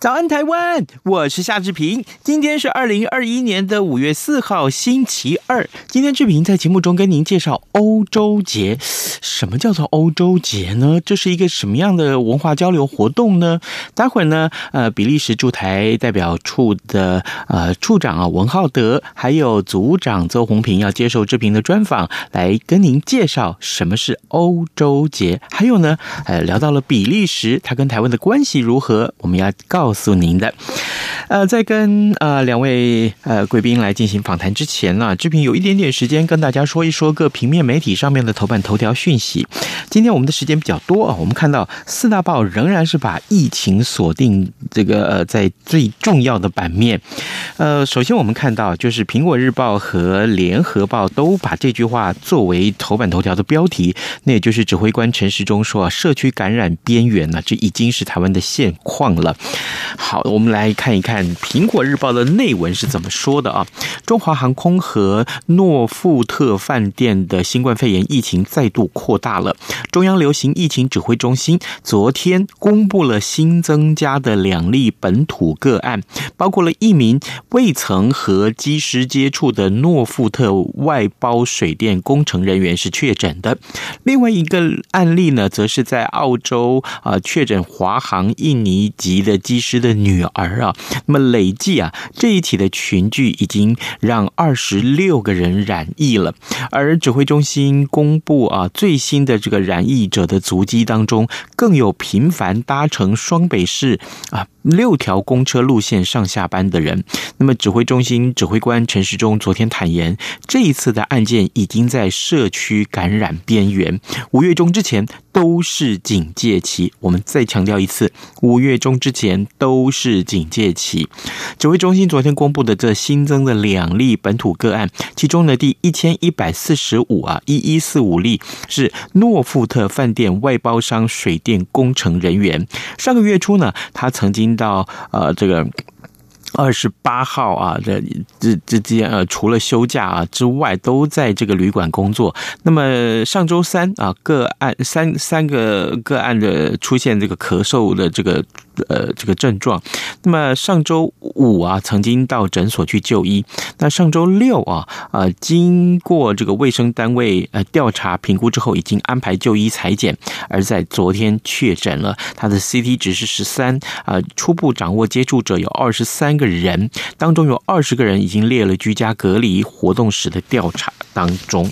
早安，台湾！我是夏志平。今天是二零二一年的五月四号，星期二。今天志平在节目中跟您介绍欧洲节。什么叫做欧洲节呢？这是一个什么样的文化交流活动呢？待会儿呢，呃，比利时驻台代表处的呃处长啊文浩德，还有组长邹红平要接受志平的专访，来跟您介绍什么是欧洲节。还有呢，呃，聊到了比利时，它跟台湾的关系如何？我们要告。告诉您的，呃，在跟呃两位呃贵宾来进行访谈之前呢，志平有一点点时间跟大家说一说各平面媒体上面的头版头条讯息。今天我们的时间比较多啊，我们看到四大报仍然是把疫情锁定这个呃在最重要的版面。呃，首先我们看到就是苹果日报和联合报都把这句话作为头版头条的标题，那也就是指挥官陈时中说啊，社区感染边缘呢，这已经是台湾的现况了。好，我们来看一看《苹果日报》的内文是怎么说的啊？中华航空和诺富特饭店的新冠肺炎疫情再度扩大了。中央流行疫情指挥中心昨天公布了新增加的两例本土个案，包括了一名未曾和机师接触的诺富特外包水电工程人员是确诊的，另外一个案例呢，则是在澳洲啊确诊华航印尼籍的机师。师的女儿啊，那么累计啊，这一起的群聚已经让二十六个人染疫了。而指挥中心公布啊，最新的这个染疫者的足迹当中，更有频繁搭乘双北市啊六条公车路线上下班的人。那么指挥中心指挥官陈时中昨天坦言，这一次的案件已经在社区感染边缘，五月中之前都是警戒期。我们再强调一次，五月中之前。都是警戒期。指挥中心昨天公布的这新增的两例本土个案，其中的第一千一百四十五啊一一四五例是诺富特饭店外包商水电工程人员。上个月初呢，他曾经到呃这个。二十八号啊，这这这间呃，除了休假啊之外，都在这个旅馆工作。那么上周三啊，个案三三个个案的出现这个咳嗽的这个呃这个症状。那么上周五啊，曾经到诊所去就医。那上周六啊，呃，经过这个卫生单位呃调查评估之后，已经安排就医裁剪，而在昨天确诊了，他的 CT 值是十三啊，初步掌握接触者有二十三个人，当中有二十个人已经列了居家隔离活动史的调查当中，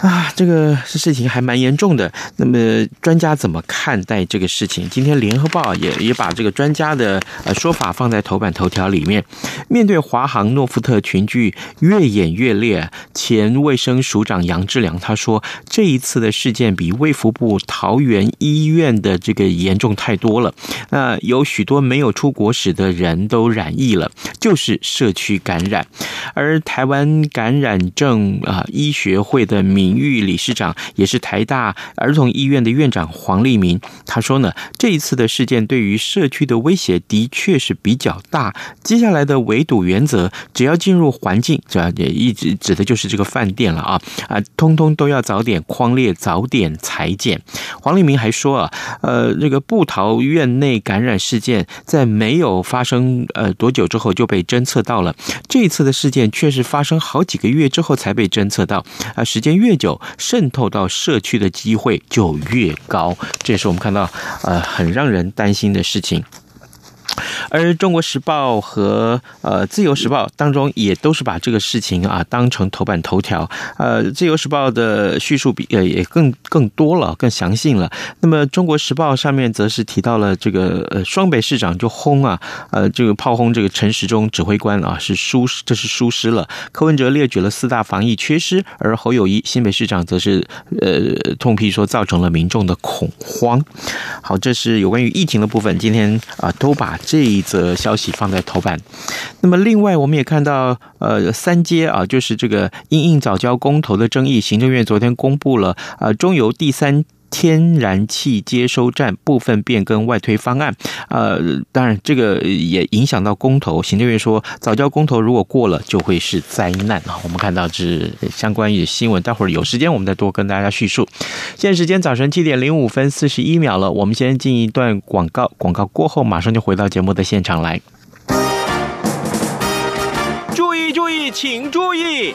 啊，这个事情还蛮严重的。那么专家怎么看待这个事情？今天联合报也也把这个专家的呃说法放在头版头条里面。面对华航诺富特群聚越演越烈，前卫生署长杨志良他说，这一次的事件比卫福部桃园医院的这个严重太多了。那有许多没有出国史的人都染疫了，就是社区感染。而台湾感染症啊医学会的名誉理事长，也是台大儿童医院的院长黄立明，他说呢，这一次的事件对于社区的威胁的确是比较大。接下来的围堵原则，只要进入环境，这也一直指的就是这个饭店了啊啊，通通都要早点框列，早点裁剪。黄立明还说啊，呃，这个布桃院内感染事件在没有发生呃多久之后就被侦测到了，这一次的事件却是发生好几个月之后才被侦侦测到啊，时间越久，渗透到社区的机会就越高，这也是我们看到呃很让人担心的事情。而《中国时报》和呃《自由时报》当中也都是把这个事情啊当成头版头条。呃，《自由时报》的叙述比呃也更更多了，更详细了。那么《中国时报》上面则是提到了这个呃双北市长就轰啊，呃这个炮轰这个陈时中指挥官啊是疏，这是疏失了。柯文哲列举了四大防疫缺失，而侯友谊新北市长则是呃痛批说造成了民众的恐慌。好，这是有关于疫情的部分，今天啊都把这一则消息放在头版。那么另外我们也看到呃三阶啊，就是这个因应早教公投的争议，行政院昨天公布了呃中油第三。天然气接收站部分变更外推方案，呃，当然这个也影响到公投。行政院说，早教公投如果过了，就会是灾难啊。我们看到这相关于新闻，待会儿有时间我们再多跟大家叙述。现在时间早晨七点零五分四十一秒了，我们先进一段广告，广告过后马上就回到节目的现场来。注意注意，请注意。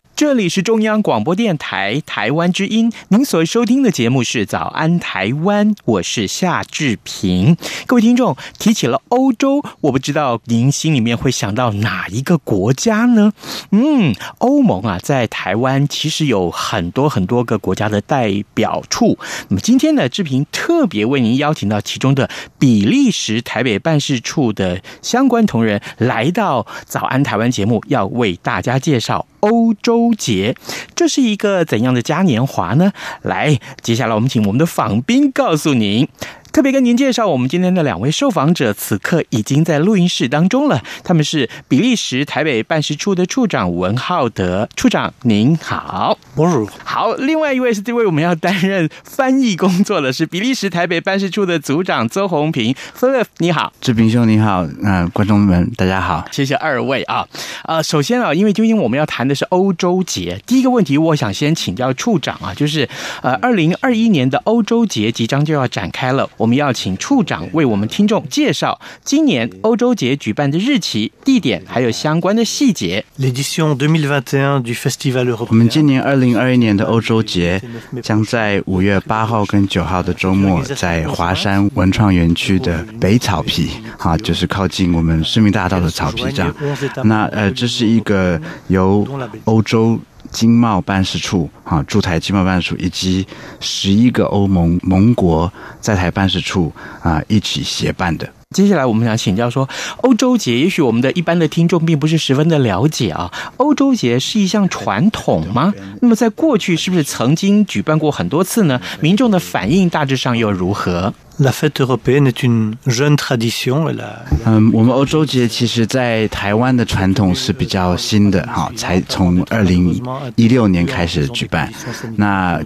这里是中央广播电台台湾之音，您所收听的节目是《早安台湾》，我是夏志平。各位听众，提起了欧洲，我不知道您心里面会想到哪一个国家呢？嗯，欧盟啊，在台湾其实有很多很多个国家的代表处。那么今天呢，志平特别为您邀请到其中的比利时台北办事处的相关同仁来到《早安台湾》节目，要为大家介绍。欧洲节，这是一个怎样的嘉年华呢？来，接下来我们请我们的访宾告诉您。特别跟您介绍我们今天的两位受访者，此刻已经在录音室当中了。他们是比利时台北办事处的处长文浩德处长，您好。好，另外一位是这位我们要担任翻译工作的是比利时台北办事处的组长邹红平，Philip，你好。志平兄你好，那、呃、观众们大家好，谢谢二位啊。呃，首先啊，因为今天我们要谈的是欧洲节，第一个问题我想先请教处长啊，就是呃，二零二一年的欧洲节即将就要展开了。我们要请处长为我们听众介绍今年欧洲节举办的日期、地点，还有相关的细节。我们今年二零二一年的欧洲节将在五月八号跟九号的周末，在华山文创园区的北草皮，哈，就是靠近我们市民大道的草皮上。那呃，这是一个由欧洲。经贸办事处啊，驻台经贸办事处以及十一个欧盟盟国在台办事处啊一起协办的。接下来我们想请教说，欧洲节也许我们的一般的听众并不是十分的了解啊。欧洲节是一项传统吗？那么在过去是不是曾经举办过很多次呢？民众的反应大致上又如何？La fête européenne est une jeune tradition。嗯，我们欧洲节其实在台湾的传统是比较新的哈，才从二零一六年开始举办。那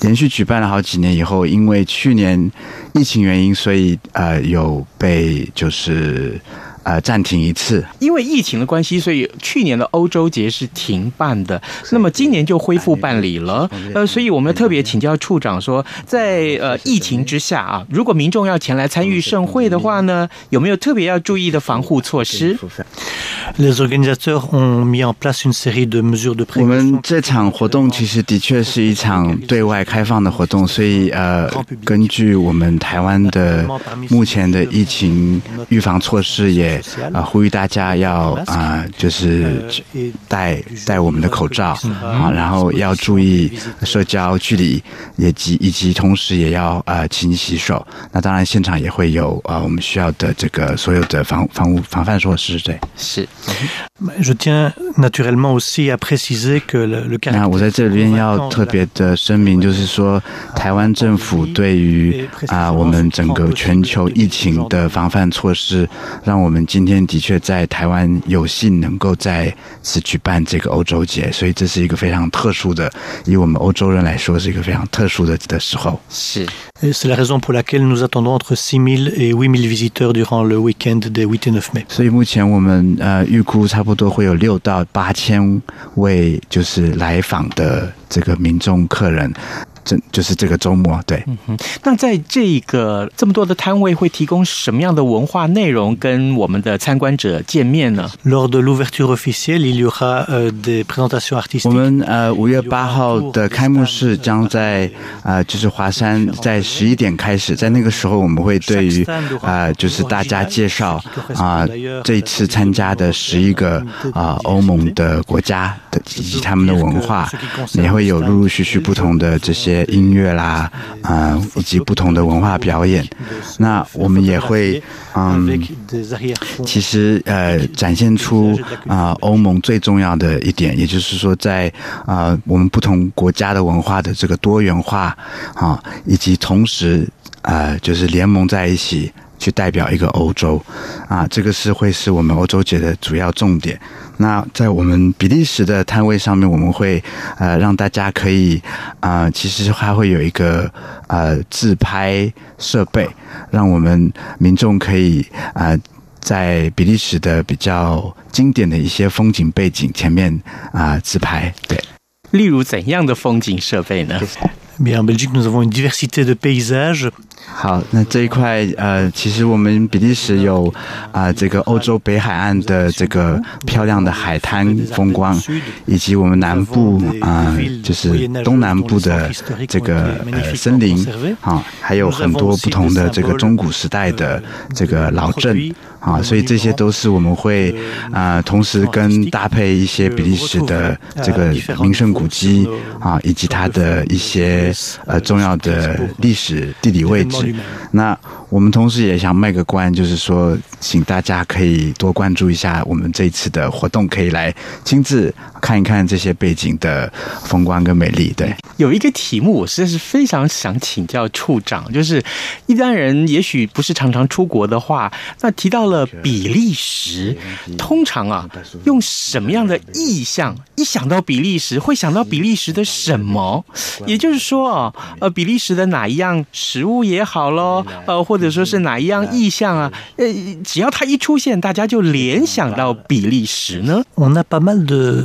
连续举办了好几年以后，因为去年疫情原因，所以呃有被就是。呃，暂停一次，因为疫情的关系，所以去年的欧洲节是停办的。那么今年就恢复办理了。呃，所以我们特别请教处长说，在呃疫情之下啊，如果民众要前来参与盛会的话呢，有没有特别要注意的防护措施？我们这场活动其实的确是一场对外开放的活动，所以呃，根据我们台湾的目前的疫情预防措施也。也啊呼吁大家要啊就是戴戴我们的口罩啊，然后要注意社交距离，以及以及同时也要啊勤洗手。那当然现场也会有啊我们需要的这个所有的防防护防范措施。对，是。那我在这边要特别的声明，就是说台湾政府对于啊我们整个全球疫情的防范措施，让我们今天的确在台湾有幸能够在此举办这个欧洲节，所以这是一个非常特殊的，以我们欧洲人来说是一个非常特殊的的时候。是。C'est la raison pour laquelle nous attendons entre 6000 et 8000 visiteurs durant le week-end des 8 et 9 mai。所以目前我们呃预估差不多会有六到八千位就是来访的这个民众客人。这就是这个周末，对。嗯哼，那在这个这么多的摊位会提供什么样的文化内容跟我们的参观者见面呢？我们呃五月八号的开幕式将在呃就是华山在十一点开始，在那个时候我们会对于啊、呃、就是大家介绍啊、呃、这一次参加的十一个啊、呃、欧盟的国家的以及他们的文化，也会有陆陆续续不同的这些。音乐啦，啊、以及不同的文化表演，那我们也会，嗯，其实呃，展现出啊、欧盟最重要的一点，也就是说在，啊，我们不同国家的文化的这个多元化啊，以及同时啊、就是联盟在一起。去代表一个欧洲，啊，这个是会是我们欧洲节的主要重点。那在我们比利时的摊位上面，我们会呃让大家可以啊、呃，其实还会有一个呃自拍设备，让我们民众可以啊、呃、在比利时的比较经典的一些风景背景前面啊、呃、自拍。对，例如怎样的风景设备呢？好，那这一块呃，其实我们比利时有啊、这个欧洲北海岸的这个漂亮的海滩风光，以及我们南部啊、就是东南部的这个呃森林啊，还有很多不同的这个中古时代的这个老镇。啊，所以这些都是我们会啊、同时跟搭配一些比利时的这个名胜古迹啊，以及它的一些呃重要的历史地理位置。那我们同时也想卖个关，就是说，请大家可以多关注一下我们这一次的活动，可以来亲自看一看这些背景的风光跟美丽。对，有一个题目，我实在是非常想请教处长，就是一般人也许不是常常出国的话，那提到了比利时，通常啊，用什么样的意象？一想到比利时，会想到比利时的什么？也就是说啊，呃，比利时的哪一样食物也好喽，呃，或者说是哪一样意象啊？呃，只要它一出现，大家就联想到比利时呢。我那 pas mal de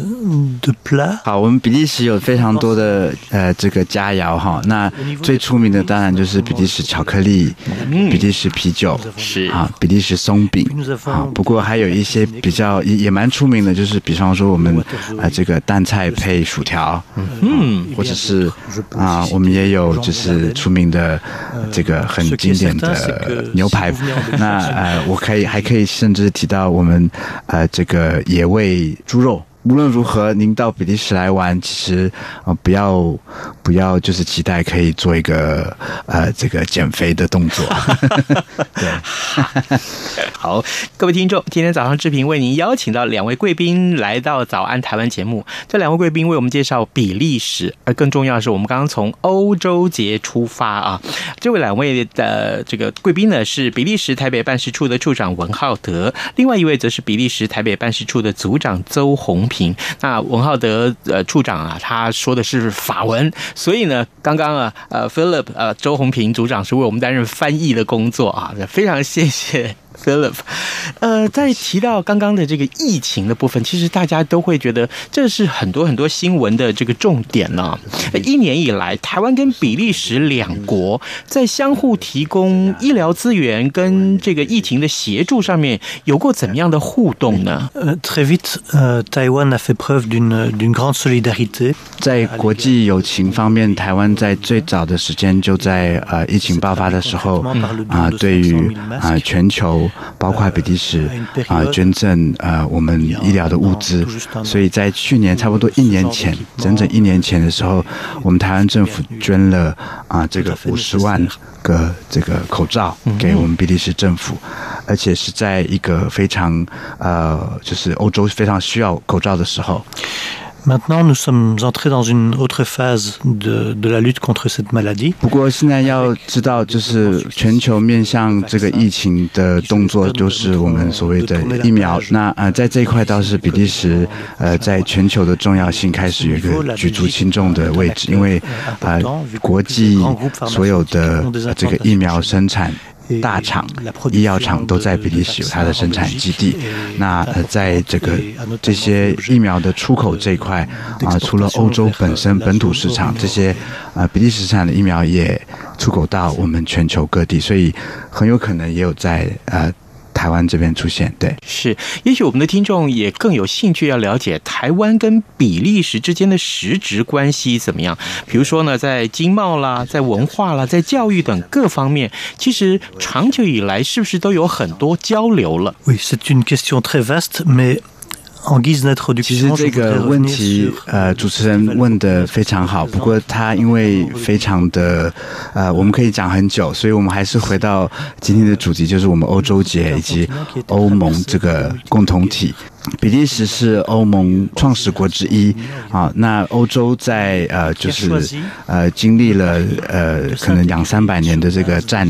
plats。好，我们比利时有非常多的呃这个佳肴哈。那最出名的当然就是比利时巧克力，比利时啤酒是啊，比利时松饼啊。不过还有一些比较也也蛮出名的，就是比方说我们啊这个淡菜配薯条，嗯，或者是啊我们也有就是出名的这个很经典的牛排。那呃，我可以还可以甚至提到我们呃这个野味猪肉。无论如何，您到比利时来玩，其实啊、呃，不要不要就是期待可以做一个呃这个减肥的动作。对，好，各位听众，今天早上志平为您邀请到两位贵宾来到早安台湾节目。这两位贵宾为我们介绍比利时，而更重要的是，我们刚刚从欧洲节出发啊。这位两位的这个贵宾呢，是比利时台北办事处的处长文浩德，另外一位则是比利时台北办事处的组长邹鸿平。那文浩德呃处长啊，他说的是法文，所以呢，刚刚啊呃 Philip 呃周红平组长是为我们担任翻译的工作啊，非常谢谢。Philip，呃，在提到刚刚的这个疫情的部分，其实大家都会觉得这是很多很多新闻的这个重点呢。一年以来，台湾跟比利时两国在相互提供医疗资源跟这个疫情的协助上面有过怎么样的互动呢？呃，très vite，呃，台湾 a fait preuve d'une d'une grande solidarité。在国际友情方面，台湾在最早的时间就在呃疫情爆发的时候啊，对于啊全球。求，包括比利时啊捐赠呃我们医疗的物资，所以在去年差不多一年前，整整一年前的时候，我们台湾政府捐了啊这个五十万个这个口罩给我们比利时政府，而且是在一个非常呃就是欧洲非常需要口罩的时候。Maintenant, nous sommes entrés dans une autre phase de de la lutte contre cette maladie。不过现在要知道，就是全球面向这个疫情的动作，就是我们所谓的疫苗。那呃，在这一块倒是比利时呃，在全球的重要性开始有一个举足轻重的位置，因为呃，国际所有的这个疫苗生产。大厂、医药厂都在比利时有它的生产基地。那呃，在这个这些疫苗的出口这一块啊，除了欧洲本身本土市场，这些呃比利时产的疫苗也出口到我们全球各地，所以很有可能也有在呃。台湾这边出现，对，是，也许我们的听众也更有兴趣要了解台湾跟比利时之间的实质关系怎么样。比如说呢，在经贸啦，在文化啦，在教育等各方面，其实长久以来是不是都有很多交流了？Oui, c'est une question très vaste, mais 其实这个问题，呃，主持人问的非常好。不过他因为非常的，呃，我们可以讲很久，所以我们还是回到今天的主题，就是我们欧洲节以及欧盟这个共同体。比利时是欧盟创始国之一啊，那欧洲在呃就是呃经历了呃可能两三百年的这个战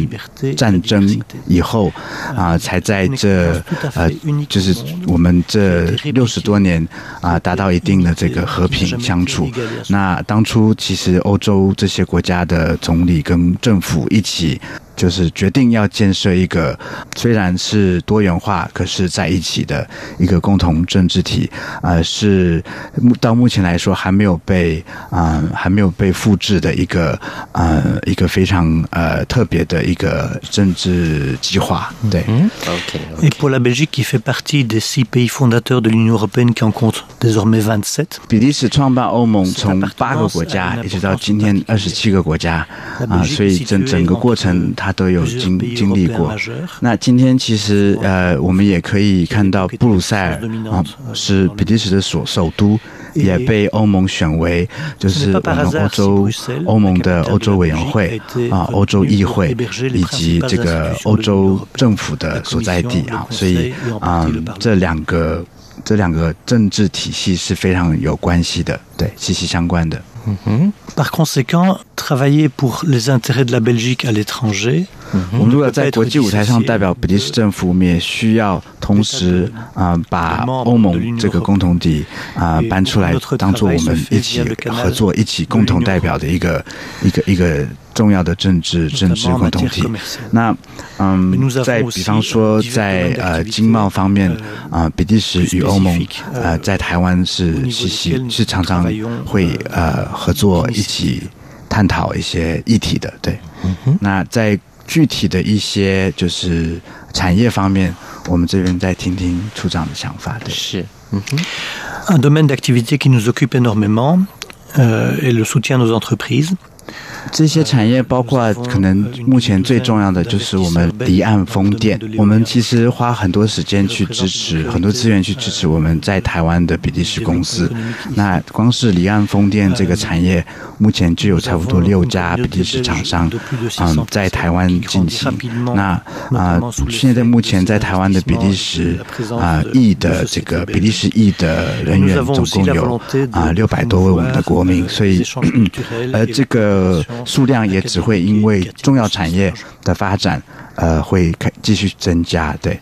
战争以后啊，才在这呃就是我们这六十多年啊达到一定的这个和平相处。那当初其实欧洲这些国家的总理跟政府一起。就是决定要建设一个虽然是多元化，可是在一起的一个共同政治体，呃，是到目前来说还没有被啊、呃、还没有被复制的一个呃一个非常呃特别的一个政治计划。对、嗯、OK。Et pour la Belgique qui fait partie des six pays fondateurs de l'Union européenne qui en compte désormais vingt-sept。比利时创办欧盟从八个国家一直到今天二十七个国家啊、呃，所以整整个过程。他都有经经历过。那今天其实呃，我们也可以看到布鲁塞尔啊，是比利时的首首都，也被欧盟选为就是我们欧洲欧盟的欧洲委员会啊，欧洲议会以及这个欧洲政府的所在地啊。所以啊、嗯，这两个这两个政治体系是非常有关系的，对，息息相关的。Par conséquent, travailler pour les intérêts de la Belgique à l'étranger. 我们如果在国际舞台上代表比利时政府，我们也需要同时啊、呃、把欧盟这个共同体啊、呃、搬出来，当做我们一起合作、一起共同代表的一个一个一个重要的政治政治共同体。那嗯，在比方说在呃经贸方面啊、呃，比利时与欧盟呃在台湾是息息是常常会呃合作一起探讨一些议题的。对，那在。具体的一些就是产业方面，我们这边再听听处长的想法。对，是，嗯哼。Un domaine d'activité qui nous occupe énormément est le soutien nos entreprises. 这些产业包括可能目前最重要的就是我们离岸风电。我们其实花很多时间去支持，很多资源去支持我们在台湾的比利时公司。那光是离岸风电这个产业，目前就有差不多六家比利时厂商，嗯，在台湾进行。那啊、呃，现在目前在台湾的比利时啊裔的这个比利时裔的人员总共有啊六百多位我们的国民，所以呃这个。数量也只会因为重要产业的发展，呃，会开继续增加。对，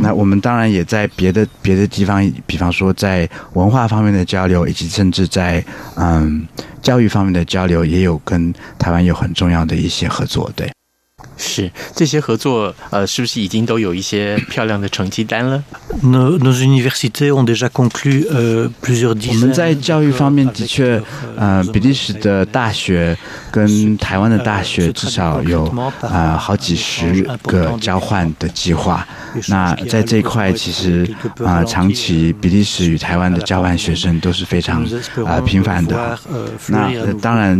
那我们当然也在别的别的地方，比方说在文化方面的交流，以及甚至在嗯教育方面的交流，也有跟台湾有很重要的一些合作。对。是这些合作，呃，是不是已经都有一些漂亮的成绩单了？我们在教育方面的确，呃，比利时的大学跟台湾的大学至少有呃好几十个交换的计划。那在这一块，其实啊、长期比利时与台湾的交换学生都是非常啊、频繁的。那、当然，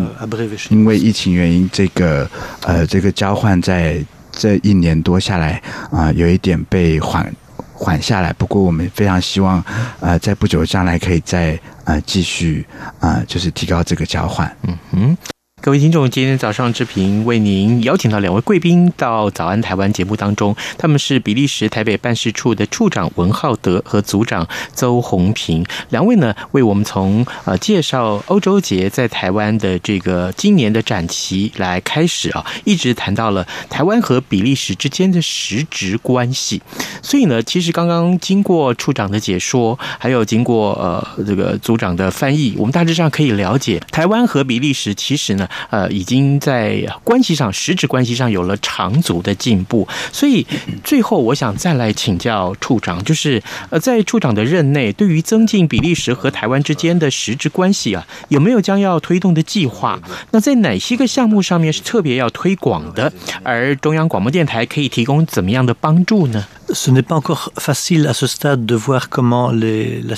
因为疫情原因，这个呃这个交换在。这一年多下来啊、有一点被缓缓下来。不过我们非常希望呃，在不久将来可以再呃继续啊、就是提高这个交换。嗯哼。各位听众，今天早上志平为您邀请到两位贵宾到《早安台湾》节目当中，他们是比利时台北办事处的处长文浩德和组长邹红平。两位呢，为我们从呃介绍欧洲节在台湾的这个今年的展期来开始啊，一直谈到了台湾和比利时之间的实质关系。所以呢，其实刚刚经过处长的解说，还有经过呃这个组长的翻译，我们大致上可以了解，台湾和比利时其实呢。呃，已经在关系上、实质关系上有了长足的进步，所以最后我想再来请教处长，就是呃，在处长的任内，对于增进比利时和台湾之间的实质关系啊，有没有将要推动的计划？那在哪些个项目上面是特别要推广的？而中央广播电台可以提供怎么样的帮助呢？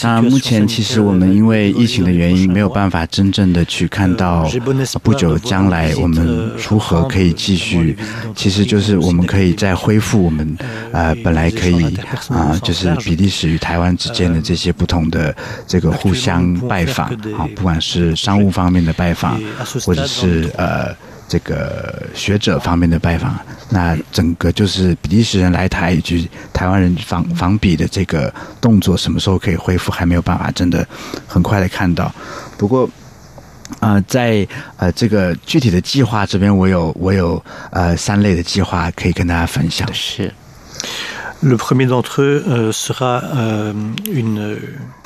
那目前其实我们因为疫情的原因，没有办法真正的去看到不久就将来我们如何可以继续。其实就是我们可以再恢复我们呃本来可以啊，就是比利时与台湾之间的这些不同的这个互相拜访啊，不管是商务方面的拜访，或者是呃。这个学者方面的拜访，那整个就是比利时人来台以及台湾人访访比的这个动作，什么时候可以恢复，还没有办法真的很快的看到。不过，呃，在呃这个具体的计划这边，我有我有呃三类的计划可以跟大家分享。是。Le premier d'entre eux sera une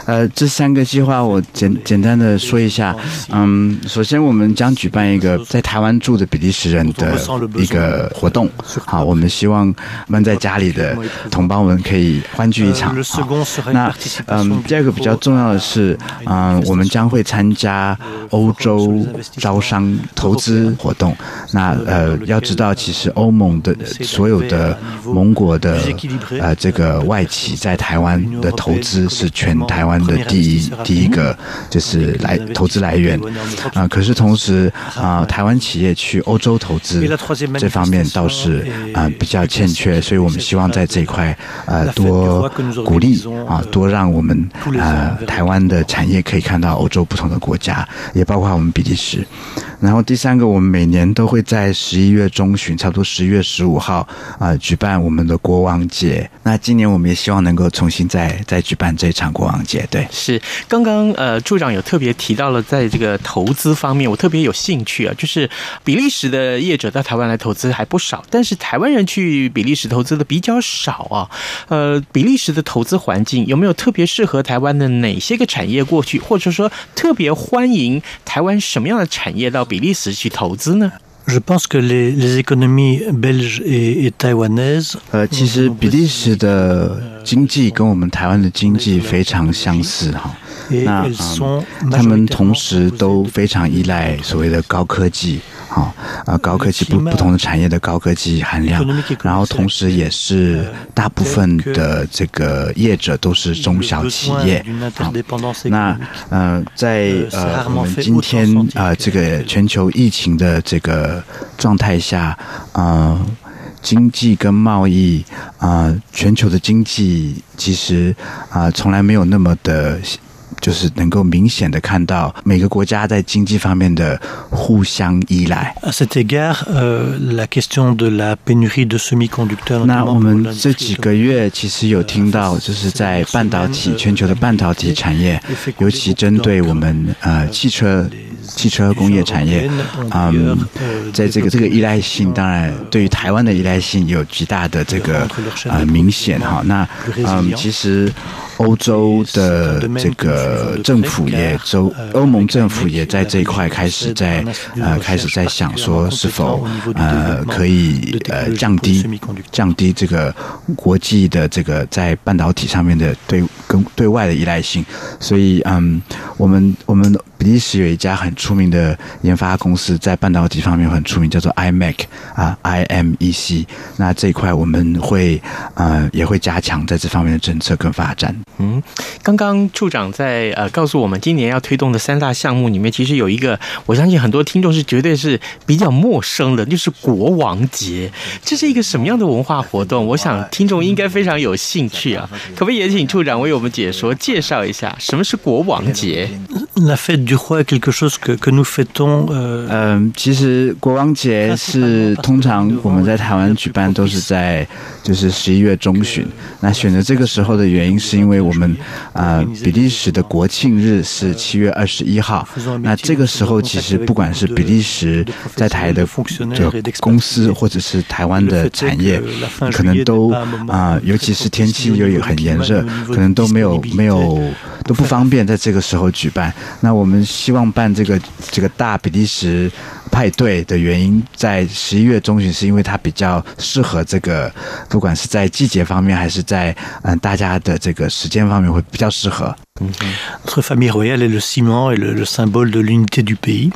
呃，这三个计划我简简单的说一下。嗯，首先我们将举办一个在台湾住的比利时人的一个活动。好，我们希望闷在家里的同胞们可以欢聚一场。好，那嗯，第二个比较重要的是，嗯，我们将会参加欧洲招商投资活动。那呃，要知道，其实欧盟的所有的盟国的呃这个外企在台湾的投资是全台湾。的第一第一个就是来投资来源啊、呃，可是同时啊、呃，台湾企业去欧洲投资这方面倒是啊、呃、比较欠缺，所以我们希望在这一块呃多鼓励啊，多让我们呃台湾的产业可以看到欧洲不同的国家，也包括我们比利时。然后第三个，我们每年都会在十一月中旬，差不多十一月十五号啊、呃，举办我们的国王节。那今年我们也希望能够重新再再举办这场国王节。对，是刚刚呃，处长有特别提到了，在这个投资方面，我特别有兴趣啊，就是比利时的业者到台湾来投资还不少，但是台湾人去比利时投资的比较少啊。呃，比利时的投资环境有没有特别适合台湾的哪些个产业过去，或者说特别欢迎台湾什么样的产业到比利时去投资呢？Je pense que les les économies belges et taïwanaises，呃，其实比利时的经济跟我们台湾的经济非常相似哈。那嗯，他们同时都非常依赖所谓的高科技。好啊，高科技不不同的产业的高科技含量，然后同时也是大部分的这个业者都是中小企业。好，那呃，在呃我们今天啊、呃、这个全球疫情的这个状态下，呃，经济跟贸易啊、呃，全球的经济其实啊、呃、从来没有那么的。就是能够明显的看到每个国家在经济方面的互相依赖。那我们这几个月其实有听到，就是在半导体全球的半导体产业，尤其针对我们呃汽车。汽车工业产业，嗯，在这个这个依赖性，当然对于台湾的依赖性有极大的这个呃明显哈。那嗯，其实欧洲的这个政府也欧欧盟政府也在这一块开始在呃开始在想说是否呃可以呃降低降低这个国际的这个在半导体上面的对跟对外的依赖性。所以嗯，我们我们。比利时有一家很出名的研发公司，在半导体方面很出名，叫做 IMEC 啊，IMEC。那这一块我们会呃也会加强在这方面的政策跟发展。嗯，刚刚处长在呃告诉我们，今年要推动的三大项目里面，其实有一个，我相信很多听众是绝对是比较陌生的，就是国王节。这是一个什么样的文化活动？我想听众应该非常有兴趣啊。可不可以也请处长为我们解说介绍一下，什么是国王节？La fête du roi est quelque chose que que nous fêtons。嗯，其实国王节是通常我们在台湾举办都是在就是十一月中旬。那选择这个时候的原因是因为我们啊、呃、比利时的国庆日是七月二十一号。那这个时候其实不管是比利时在台的的公司或者是台湾的产业，可能都啊、呃，尤其是天气又很炎热，可能都没有没有都不方便在这个时候举办。那我们希望办这个这个大比利时派对的原因，在十一月中旬，是因为它比较适合这个，不管是在季节方面，还是在嗯大家的这个时间方面，会比较适合。，Notre famille royale est le ciment et le le symbole de l'unité du pays。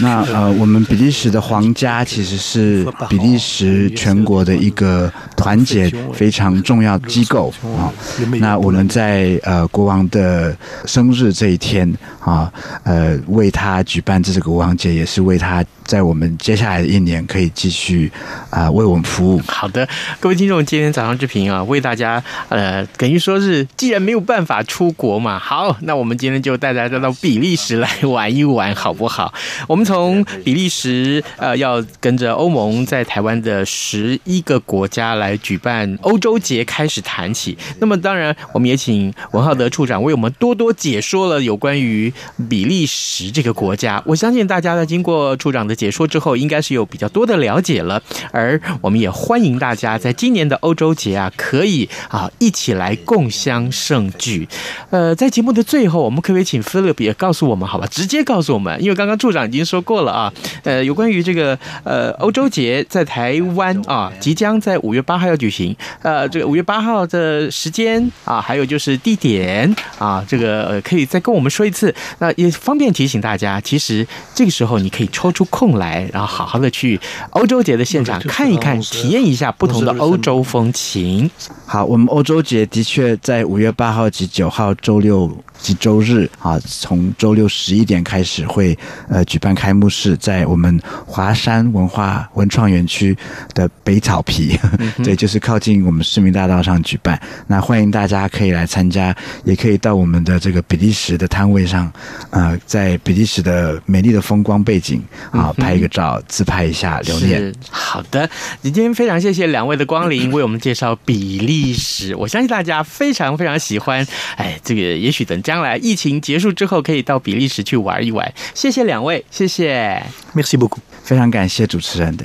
那呃，我们比利时的皇家其实是比利时全国的一个团结非常重要机构啊。那我们在呃国王的生日这一天啊，呃为他举办这个国王节，也是为他在我们接下来的一年可以继续啊为我们服务。好的，各位听众，今天早上之平啊，为大家呃等于说是，既然没有办法出国嘛，好，那我们今天就带大家到比利时来玩一玩，好不好？我们从比利时呃，要跟着欧盟在台湾的十一个国家来举办欧洲节开始谈起。那么，当然，我们也请文浩德处长为我们多多解说了有关于比利时这个国家。我相信大家在经过处长的解说之后，应该是有比较多的了解了。而我们也欢迎大家在今年的欧洲节啊，可以啊一起来共襄盛举。呃，在节目的最后，我们可不可以请 Philip 也告诉我们，好吧？直接告诉我们，因为刚刚处长已经说过了啊。呃，有关于这个呃欧洲节在台湾啊，即将在五月八号要举行。呃，这个五月八号的时间啊，还有就是地点啊，这个呃可以再跟我们说一次。那也方便提醒大家，其实这个时候你可以抽出空来，然后好好的去欧洲节的现场看一看，体验一下不同的欧洲风情。好，我们欧洲节的确在五月八号及九号。周六及周日啊，从周六十一点开始会呃举办开幕式，在我们华山文化文创园区的北草皮，嗯、对，就是靠近我们市民大道上举办。那欢迎大家可以来参加，也可以到我们的这个比利时的摊位上，呃，在比利时的美丽的风光背景啊，拍一个照，自拍一下留念。好的，今天非常谢谢两位的光临，为我们介绍比利时。我相信大家非常非常喜欢，哎。这个也许等将来疫情结束之后，可以到比利时去玩一玩。谢谢两位，谢谢，Merci beaucoup，非常感谢主持人的。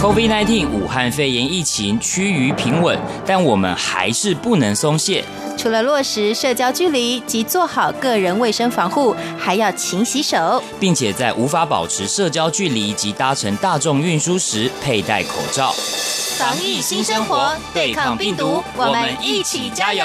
COVID-19 武汉肺炎疫情趋于平稳，但我们还是不能松懈。除了落实社交距离及做好个人卫生防护，还要勤洗手，并且在无法保持社交距离及搭乘大众运输时佩戴口罩。防疫新生活，对抗病毒，我们一起加油！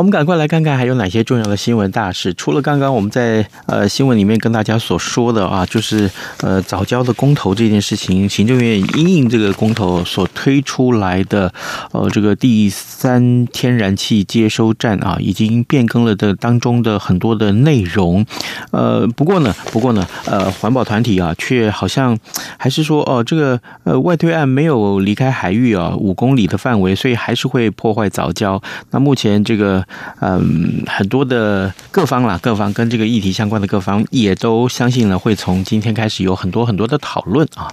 我们赶快来看看还有哪些重要的新闻大事。除了刚刚我们在呃新闻里面跟大家所说的啊，就是呃藻礁的公投这件事情，行政院因应这个公投所推出来的呃这个第三天然气接收站啊，已经变更了的当中的很多的内容。呃，不过呢，不过呢，呃，环保团体啊，却好像还是说哦，这个呃外推案没有离开海域啊五公里的范围，所以还是会破坏藻礁。那目前这个。嗯，很多的各方啦，各方跟这个议题相关的各方也都相信了，会从今天开始有很多很多的讨论啊。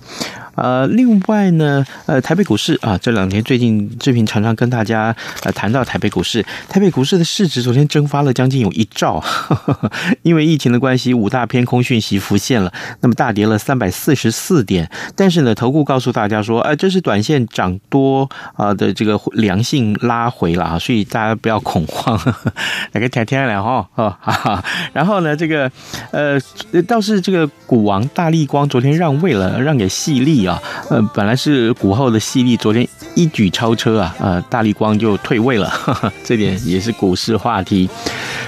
呃，另外呢，呃，台北股市啊，这两天最近志平常常跟大家呃谈到台北股市，台北股市的市值昨天蒸发了将近有一兆，呵 呵因为疫情的关系，五大偏空讯息浮现了，那么大跌了三百四十四点。但是呢，投顾告诉大家说，呃，这是短线涨多啊的这个良性拉回了啊，所以大家不要恐慌，来个天天来哈哈哈。然后呢，这个呃倒是这个股王大立光昨天让位了，让给矽力。啊，呃，本来是股后的犀利，昨天一举超车啊，呃，大力光就退位了，呵呵，这点也是股市话题。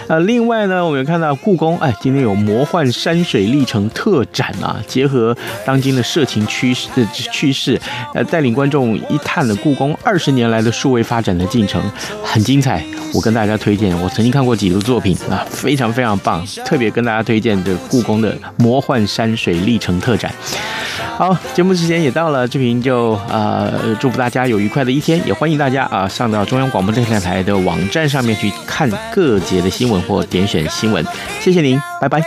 呃，另外呢，我们看到故宫，哎，今天有魔幻山水历程特展啊，结合当今的社情趋势的趋势，呃，带领观众一探了故宫二十年来的数位发展的进程，很精彩。我跟大家推荐，我曾经看过几部作品啊，非常非常棒，特别跟大家推荐的故宫的魔幻山水历程特展。好，节目时间也到了，志平就呃祝福大家有愉快的一天，也欢迎大家啊上到中央广播电视台的网站上面去看各节的新闻或点选新闻。谢谢您，拜拜。